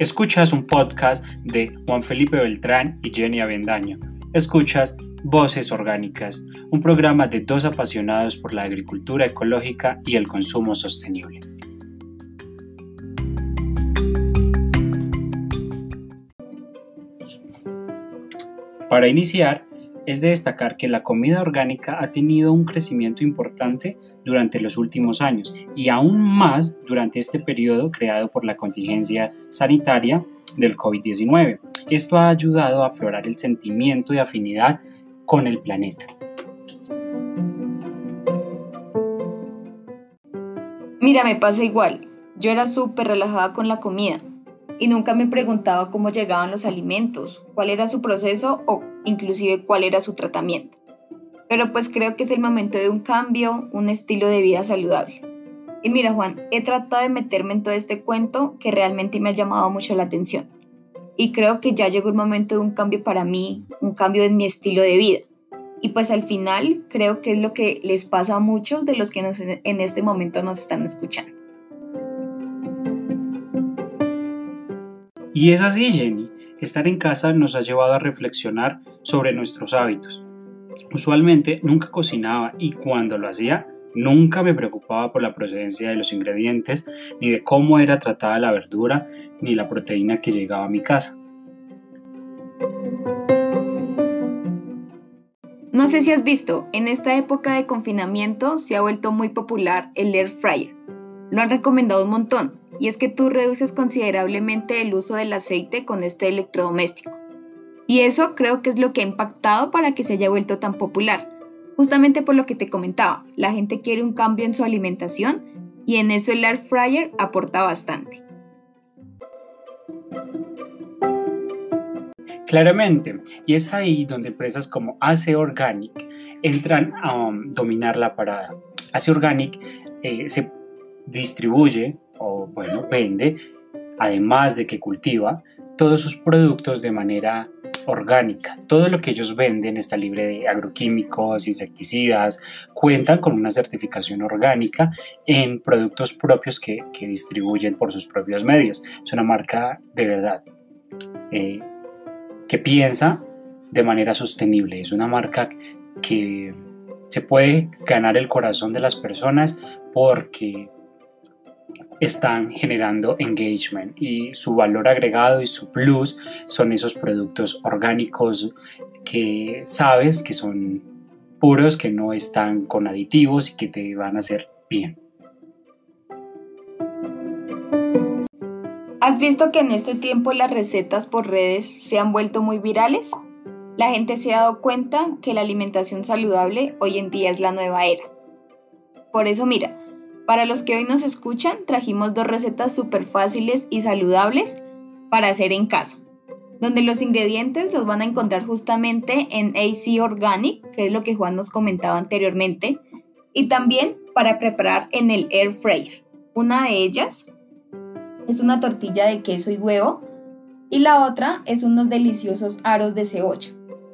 Escuchas un podcast de Juan Felipe Beltrán y Jenny Avendaño. Escuchas Voces Orgánicas, un programa de dos apasionados por la agricultura ecológica y el consumo sostenible. Para iniciar, es de destacar que la comida orgánica ha tenido un crecimiento importante durante los últimos años y aún más durante este periodo creado por la contingencia sanitaria del COVID-19. Esto ha ayudado a aflorar el sentimiento de afinidad con el planeta. Mira, me pasa igual. Yo era súper relajada con la comida y nunca me preguntaba cómo llegaban los alimentos, cuál era su proceso o inclusive cuál era su tratamiento. Pero pues creo que es el momento de un cambio, un estilo de vida saludable. Y mira Juan, he tratado de meterme en todo este cuento que realmente me ha llamado mucho la atención. Y creo que ya llegó el momento de un cambio para mí, un cambio en mi estilo de vida. Y pues al final creo que es lo que les pasa a muchos de los que en este momento nos están escuchando. Y es así, Jenny. Estar en casa nos ha llevado a reflexionar sobre nuestros hábitos. Usualmente nunca cocinaba y cuando lo hacía nunca me preocupaba por la procedencia de los ingredientes, ni de cómo era tratada la verdura, ni la proteína que llegaba a mi casa. No sé si has visto, en esta época de confinamiento se ha vuelto muy popular el air fryer. Lo han recomendado un montón, y es que tú reduces considerablemente el uso del aceite con este electrodoméstico. Y eso creo que es lo que ha impactado para que se haya vuelto tan popular, justamente por lo que te comentaba, la gente quiere un cambio en su alimentación y en eso el air fryer aporta bastante. Claramente, y es ahí donde empresas como Ace Organic entran a um, dominar la parada. Ace Organic eh, se distribuye bueno, vende, además de que cultiva todos sus productos de manera orgánica. Todo lo que ellos venden está libre de agroquímicos, insecticidas, cuentan con una certificación orgánica en productos propios que, distribuyen por sus propios medios. Es una marca de verdad eh, que piensa de manera sostenible. Es una marca que se puede ganar el corazón de las personas porque están generando engagement y su valor agregado y su plus son esos productos orgánicos que sabes que son puros, que no están con aditivos y que te van a hacer bien. ¿Has visto que en este tiempo las recetas por redes se han vuelto muy virales? La gente se ha dado cuenta que la alimentación saludable hoy en día es la nueva era. Por eso mira, para los que hoy nos escuchan, trajimos dos recetas súper fáciles y saludables para hacer en casa, donde los ingredientes los van a encontrar justamente en AC Organic, que es lo que Juan nos comentaba anteriormente, y también para preparar en el air fryer. Una de ellas es una tortilla de queso y huevo y la otra es unos deliciosos aros de cebolla.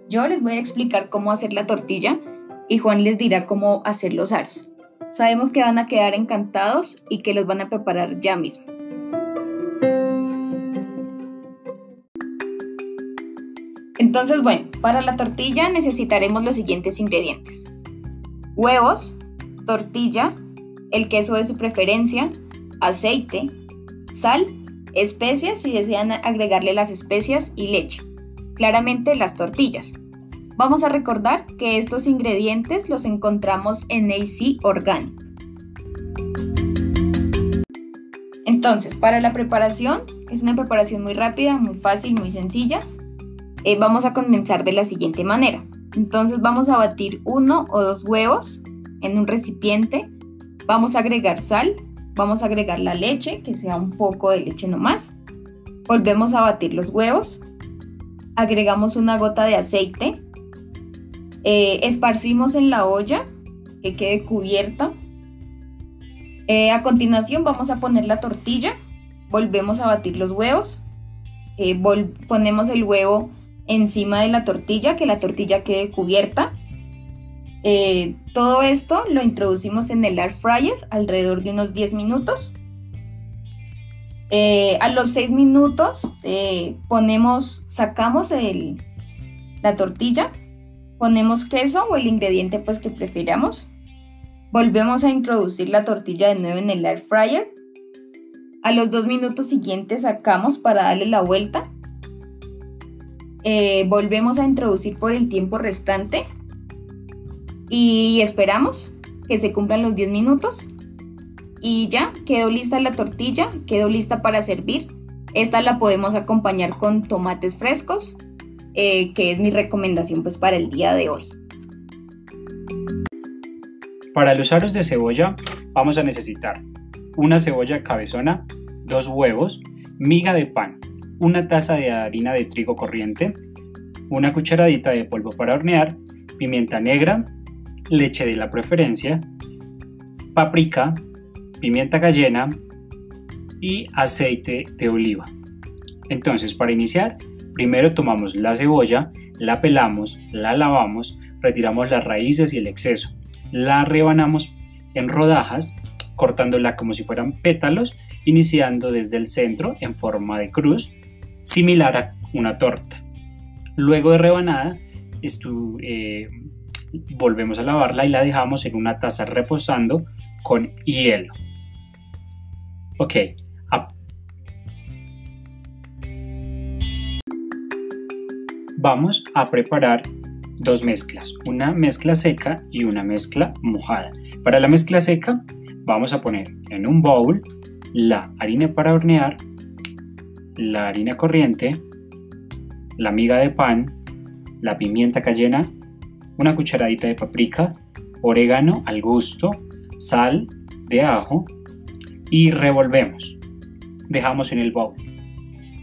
Yo les voy a explicar cómo hacer la tortilla y Juan les dirá cómo hacer los aros. Sabemos que van a quedar encantados y que los van a preparar ya mismo. Entonces, bueno, para la tortilla necesitaremos los siguientes ingredientes. Huevos, tortilla, el queso de su preferencia, aceite, sal, especias si desean agregarle las especias y leche. Claramente las tortillas. Vamos a recordar que estos ingredientes los encontramos en AC Organic. Entonces, para la preparación, es una preparación muy rápida, muy fácil, muy sencilla. Eh, vamos a comenzar de la siguiente manera. Entonces vamos a batir uno o dos huevos en un recipiente. Vamos a agregar sal, vamos a agregar la leche, que sea un poco de leche nomás. Volvemos a batir los huevos. Agregamos una gota de aceite eh, esparcimos en la olla que quede cubierta. Eh, a continuación vamos a poner la tortilla, volvemos a batir los huevos, eh, ponemos el huevo encima de la tortilla, que la tortilla quede cubierta. todo esto lo introducimos en el air fryer alrededor de unos 10 minutos. A los seis minutos ponemos, sacamos la tortilla, ponemos queso o el ingrediente pues que prefiramos. Volvemos a introducir la tortilla de nuevo en el air fryer. A los dos minutos siguientes sacamos para darle la vuelta. Eh, volvemos a introducir por el tiempo restante y esperamos que se cumplan los 10 minutos. Y ya, quedó lista la tortilla, quedó lista para servir. Esta la podemos acompañar con tomates frescos, eh, que es mi recomendación pues para el día de hoy. Para los aros de cebolla vamos a necesitar una cebolla cabezona, dos huevos, miga de pan, una taza de harina de trigo corriente, una cucharadita de polvo para hornear, pimienta negra, leche de la preferencia, paprika, pimienta cayena y aceite de oliva. Entonces, para iniciar, primero tomamos la cebolla, la pelamos, la lavamos, retiramos las raíces y el exceso la rebanamos en rodajas, cortándola como si fueran pétalos, iniciando desde el centro en forma de cruz, similar a una torta. Luego de rebanada, eh, volvemos a lavarla y la dejamos en una taza reposando con hielo. Ok. Vamos a preparar dos mezclas, una mezcla seca y una mezcla mojada. Para la mezcla seca vamos a poner en un bowl la harina para hornear, la harina corriente, la miga de pan, la pimienta cayena, una cucharadita de paprika, orégano al gusto, sal de ajo y revolvemos. Dejamos en el bowl.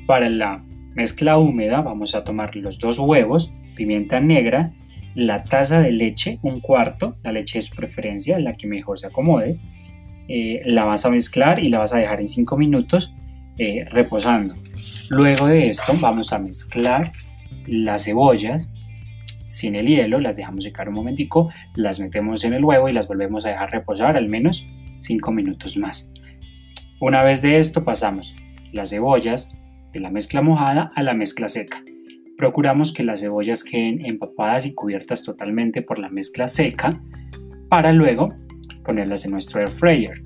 Para la mezcla húmeda vamos a tomar los dos huevos pimienta negra, la taza de leche, un cuarto, la leche de su preferencia, la que mejor se acomode, eh, la vas a mezclar y la vas a dejar en 5 minutos eh, reposando. Luego de esto vamos a mezclar las cebollas sin el hielo, las dejamos secar un momentico, las metemos en el huevo y las volvemos a dejar reposar al menos 5 minutos más. Una vez de esto pasamos las cebollas de la mezcla mojada a la mezcla seca. Procuramos que las cebollas queden empapadas y cubiertas totalmente por la mezcla seca para luego ponerlas en nuestro air fryer.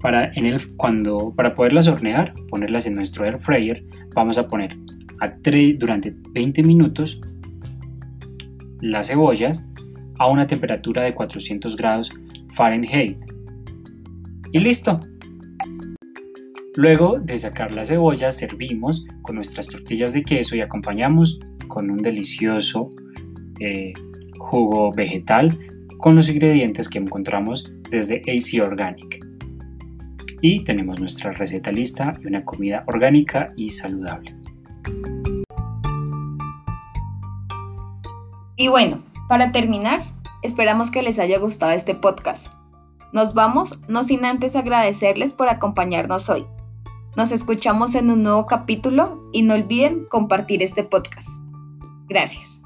Para, cuando, para poderlas hornear, ponerlas en nuestro air fryer, vamos a poner a durante 20 minutos las cebollas a una temperatura de 400 grados Fahrenheit. Y listo, Luego de sacar la cebolla, servimos con nuestras tortillas de queso y acompañamos con un delicioso eh, jugo vegetal con los ingredientes que encontramos desde AC Organic. Y tenemos nuestra receta lista y una comida orgánica y saludable. Y bueno, para terminar, esperamos que les haya gustado este podcast. Nos vamos, no sin antes agradecerles por acompañarnos hoy. Nos escuchamos en un nuevo capítulo y no olviden compartir este podcast. Gracias.